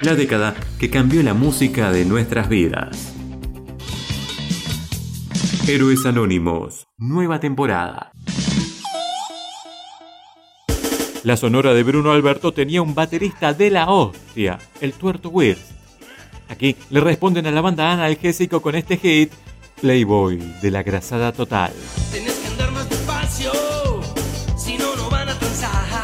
la década que cambió la música de nuestras vidas. Héroes Anónimos, nueva temporada. La sonora de Bruno Alberto tenía un baterista de la hostia, el tuerto Wirst. Aquí le responden a la banda analgésico con este hit, Playboy de la grasada total. Tenés que andar más despacio, si no, no van a transar.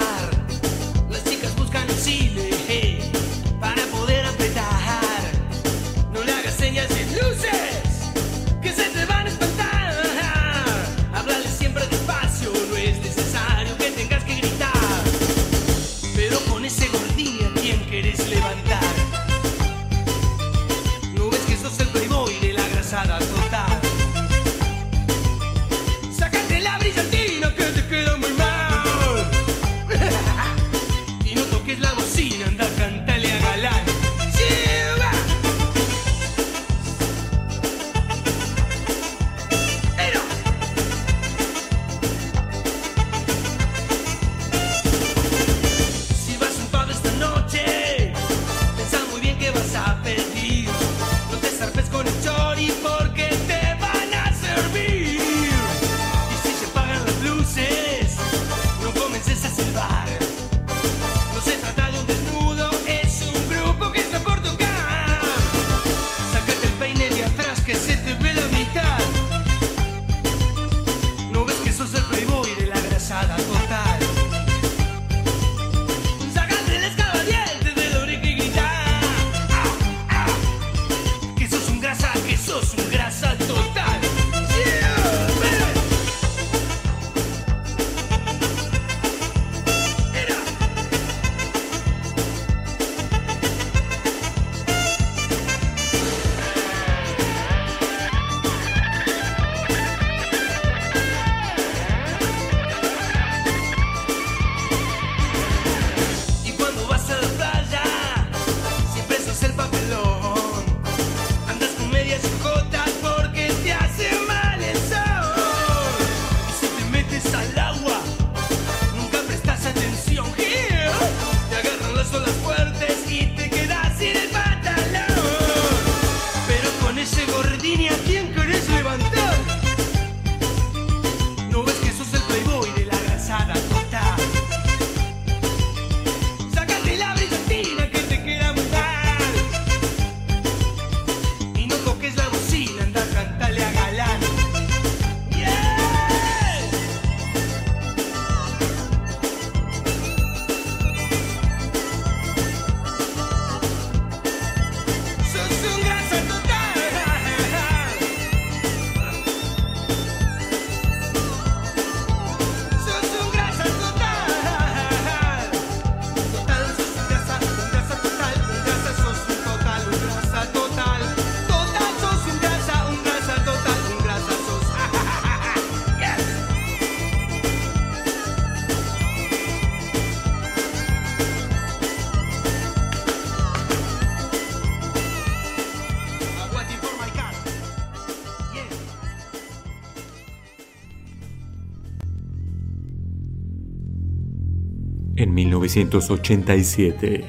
1987.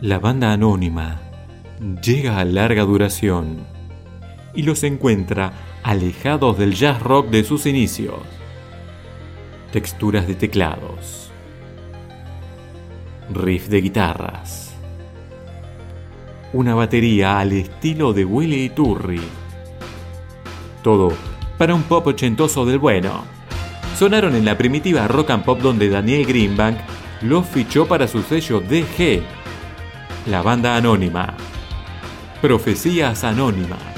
La banda anónima llega a larga duración y los encuentra alejados del jazz rock de sus inicios. Texturas de teclados. Riff de guitarras. Una batería al estilo de Willy Iturri. Todo para un pop ochentoso del bueno. Sonaron en la primitiva rock and pop donde Daniel Greenbank los fichó para su sello DG, la banda anónima. Profecías Anónimas.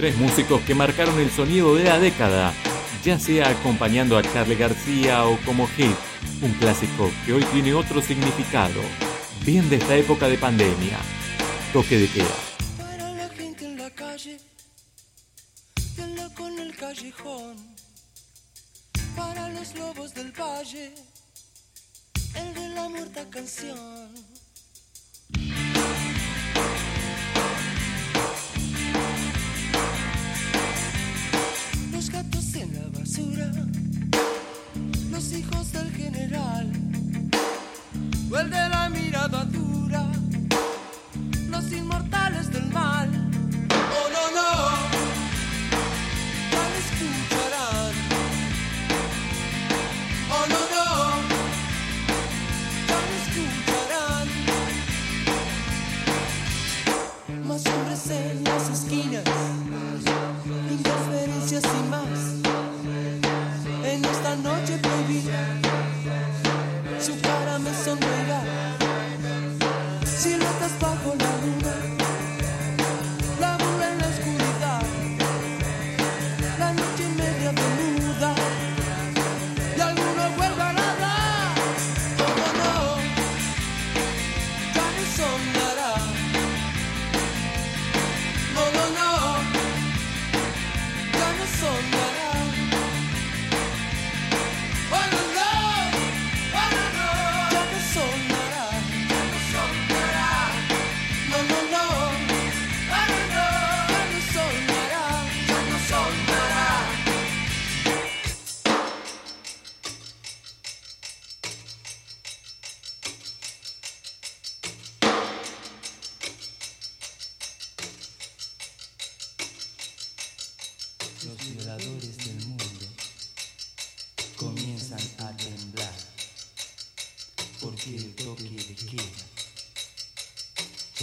Tres músicos que marcaron el sonido de la década, ya sea acompañando a Charlie García o como hit, un clásico que hoy tiene otro significado, bien de esta época de pandemia. Toque de queda.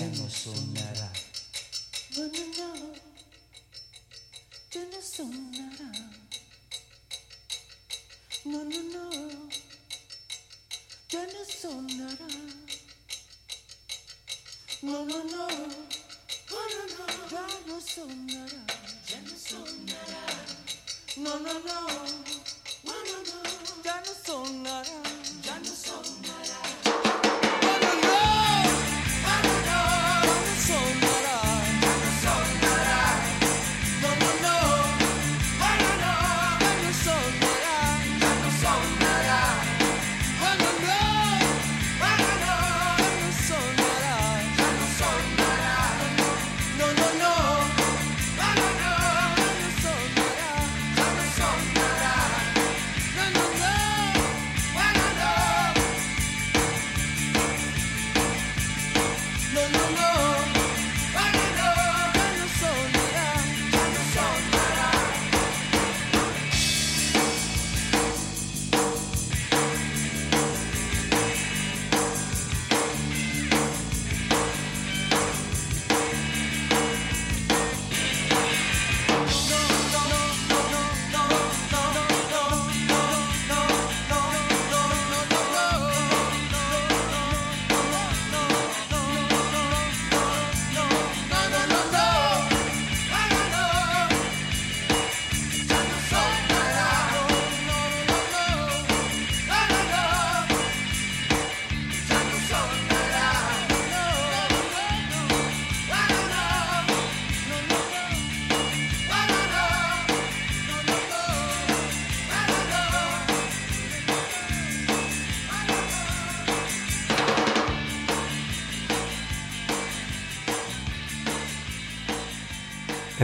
No. No, no, no. Ya no. No, no, no. Ya no sonará. No, no, no. Oh, no, no. Ya no sonará. Ya no sonará. No, no, no. No, no, no. Ya no sonará.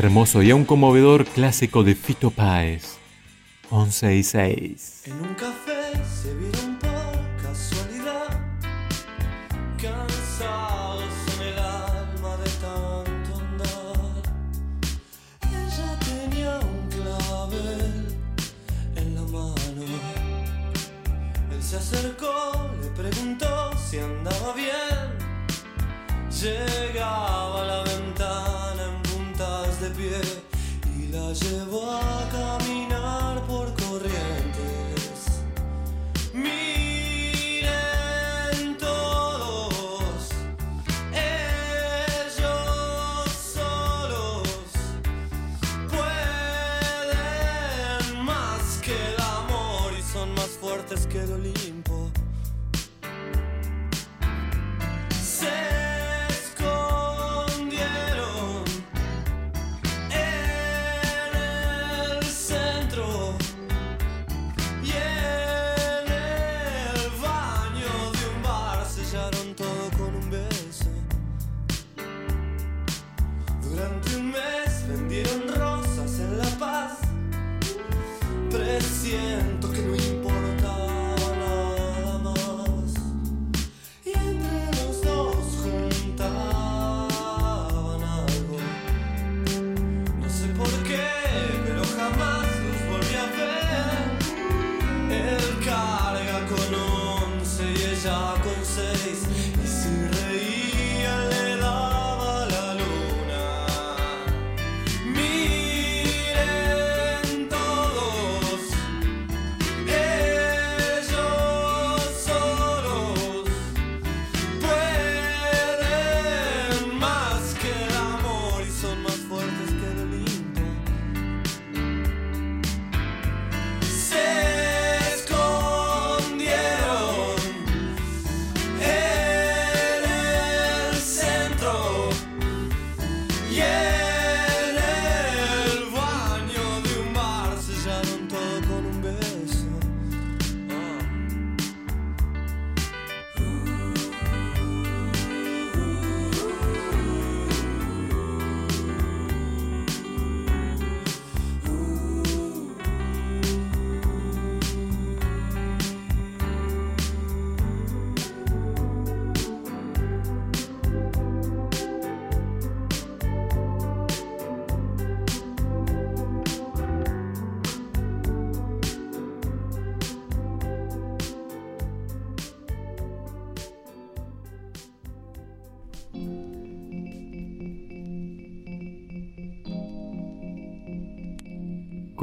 Hermoso y aún conmovedor clásico de Fito Páez. 11 y 6. En un café se vieron por casualidad, cansados en el alma de tanto andar. Ella tenía un clavel en la mano. Él se acercó, le preguntó si andaba bien. Llegaba la ventana y la llevó a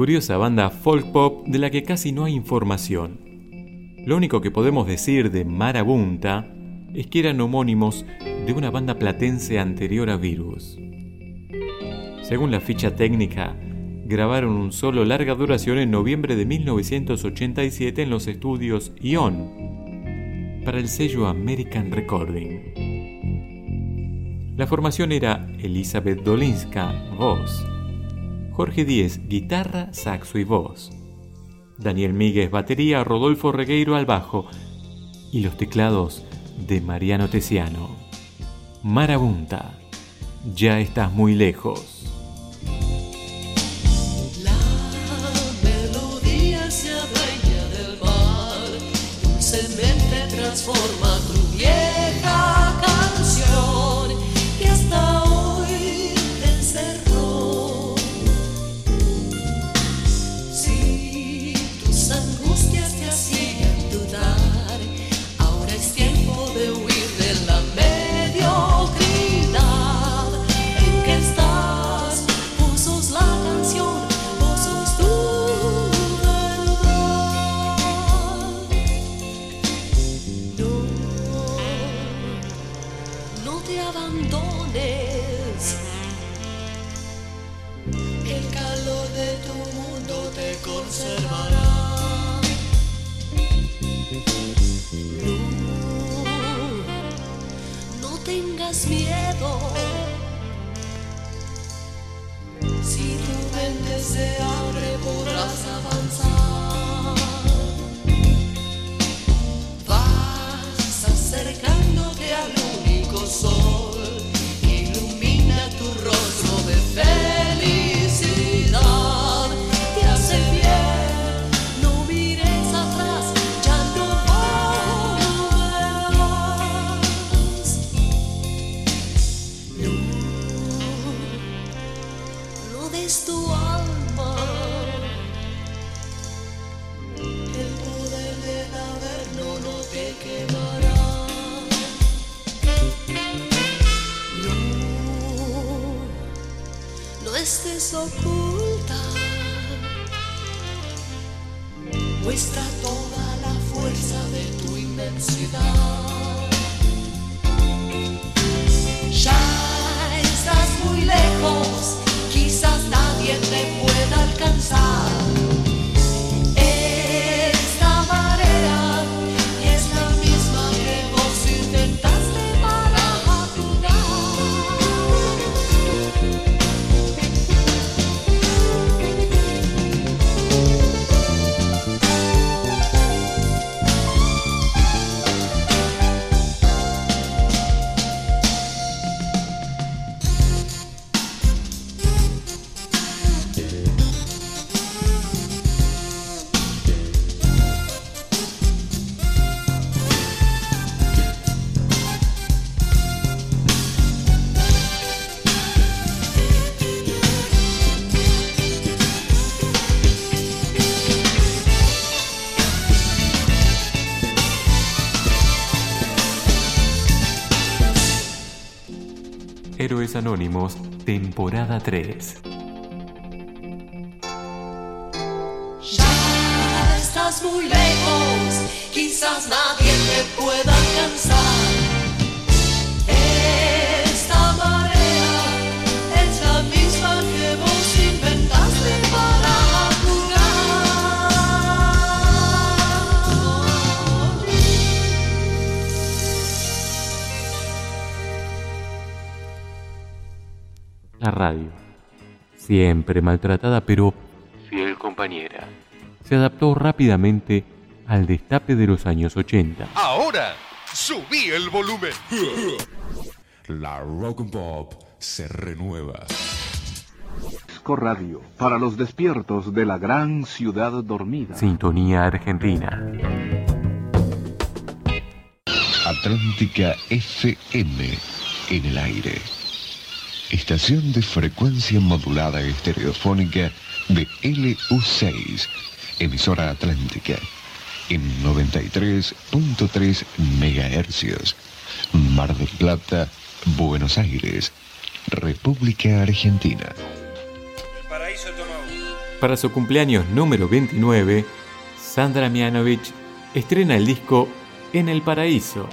Curiosa banda folk pop de la que casi no hay información. Lo único que podemos decir de Marabunta es que eran homónimos de una banda platense anterior a Virus. Según la ficha técnica, grabaron un solo larga duración en noviembre de 1987 en los estudios Ion para el sello American Recording. La formación era Elizabeth Dolinska, voz, Jorge Díez, guitarra, saxo y voz, Daniel Míguez, batería, Rodolfo Regueiro al bajo y los teclados de Mariano Tesiano. Marabunta, ya estás muy lejos. La no des tu alma. El poder del averno no te quemará. No, no estés oculta. Muestra toda Anónimos, temporada 3. Ya estás muy lejos, quizás nadie te pueda alcanzar. Radio, siempre maltratada pero fiel compañera, se adaptó rápidamente al destape de los años 80. Ahora, subí el volumen. La rock and pop se renueva. Disco Radio, para los despiertos de la gran ciudad dormida. Sintonía Argentina. Atlántica FM en el aire. Estación de frecuencia modulada estereofónica de LU6, emisora Atlántica, en 93.3 MHz, Mar del Plata, Buenos Aires, República Argentina. El paraíso tomado. Para su cumpleaños número 29, Sandra Mianovich estrena el disco En el Paraíso.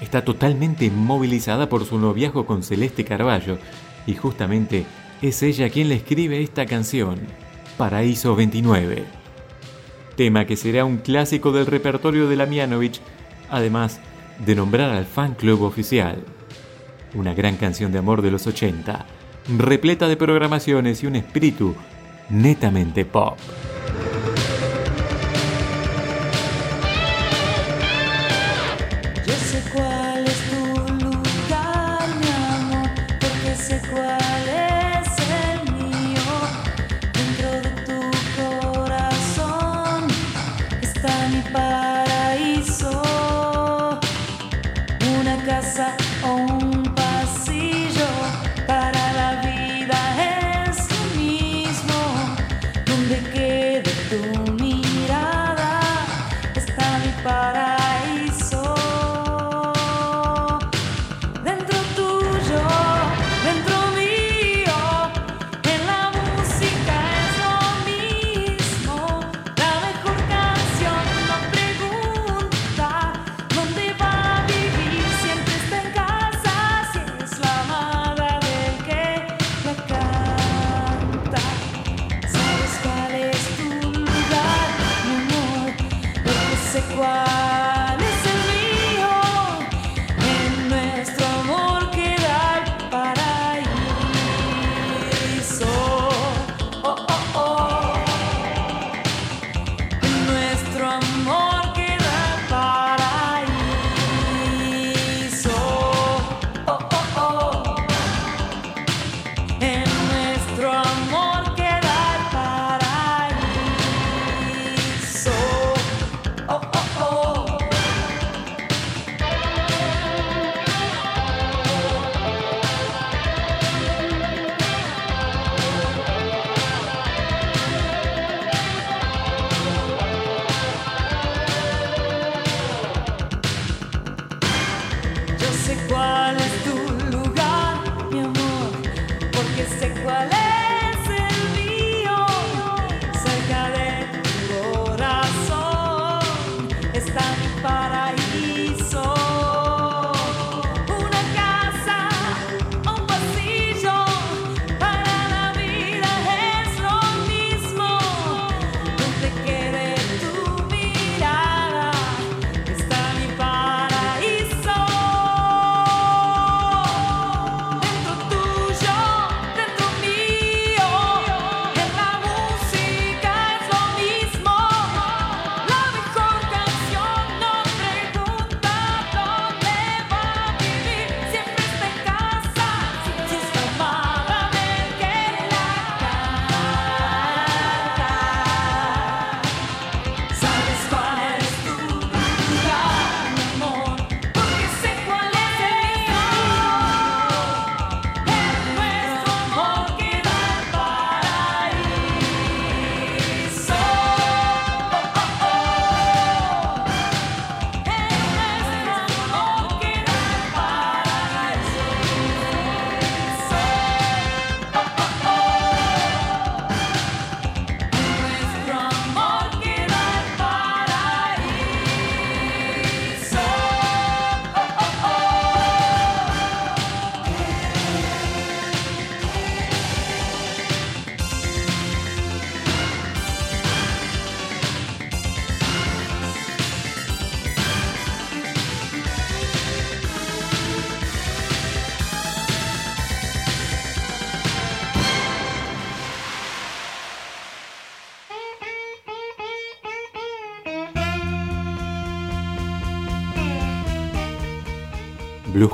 Está totalmente movilizada por su noviazgo con Celeste Carballo y justamente es ella quien le escribe esta canción, Paraíso 29. Tema que será un clásico del repertorio de la Mianovich, además de nombrar al fan club oficial. Una gran canción de amor de los 80, repleta de programaciones y un espíritu netamente pop. Yo sé cuál es tu lugar, mi amor, porque sé cuál es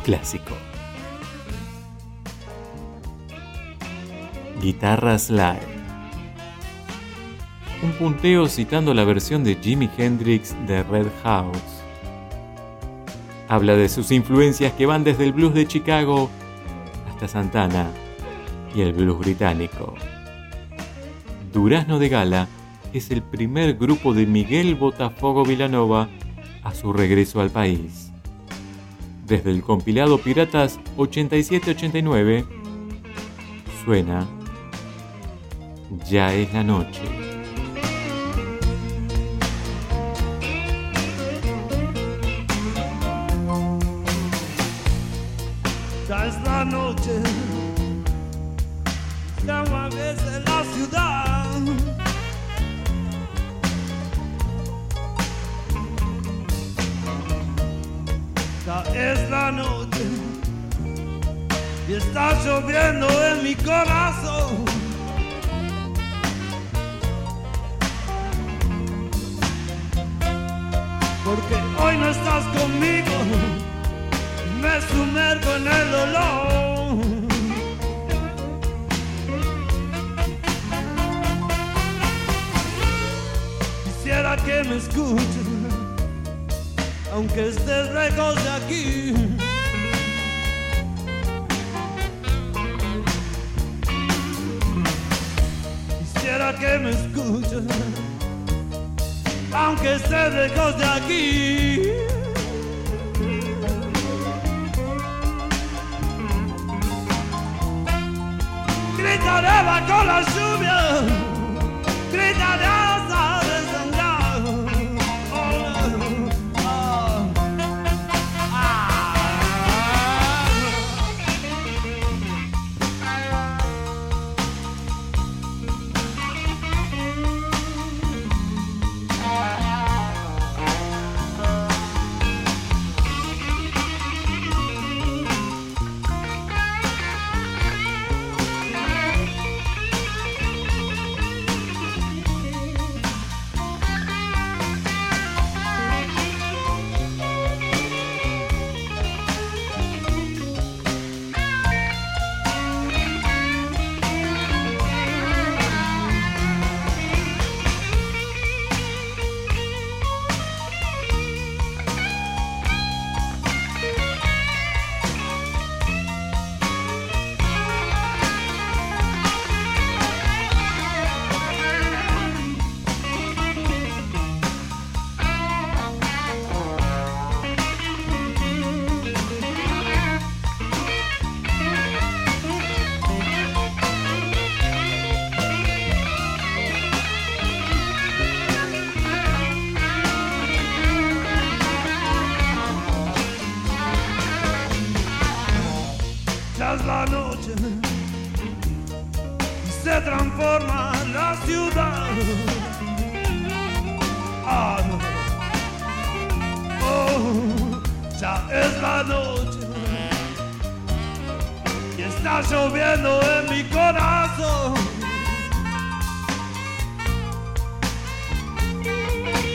clásico. Guitarras live. Un punteo citando la versión de Jimi Hendrix de Red House. Habla de sus influencias que van desde el blues de Chicago hasta Santana y el blues británico. Durazno de Gala es el primer grupo de Miguel Botafogo Vilanova a su regreso al país. Desde el compilado Piratas 87-89 suena Ya es la noche. Porque hoy no estás conmigo me sumergo en el dolor. Quisiera que me escuches, aunque estés lejos de aquí. Quisiera que me escuches, aunque estés lejos de aquí. gritaré bajo la lluvia, transforma la ciudad. Ah. Oh, ya es la noche y está lloviendo en mi corazón.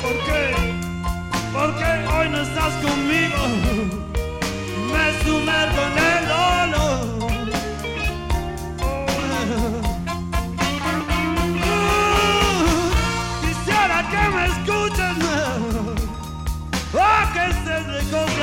¿Por qué? Porque hoy no estás conmigo me sumergo en el dolor.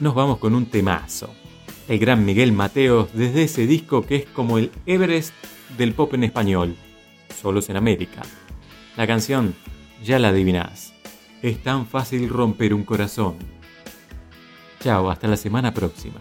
Nos vamos con un temazo. El gran Miguel Mateos desde ese disco que es como el Everest del pop en español, solos en América. La canción, ya la adivinás. Es tan fácil romper un corazón. Chao, hasta la semana próxima.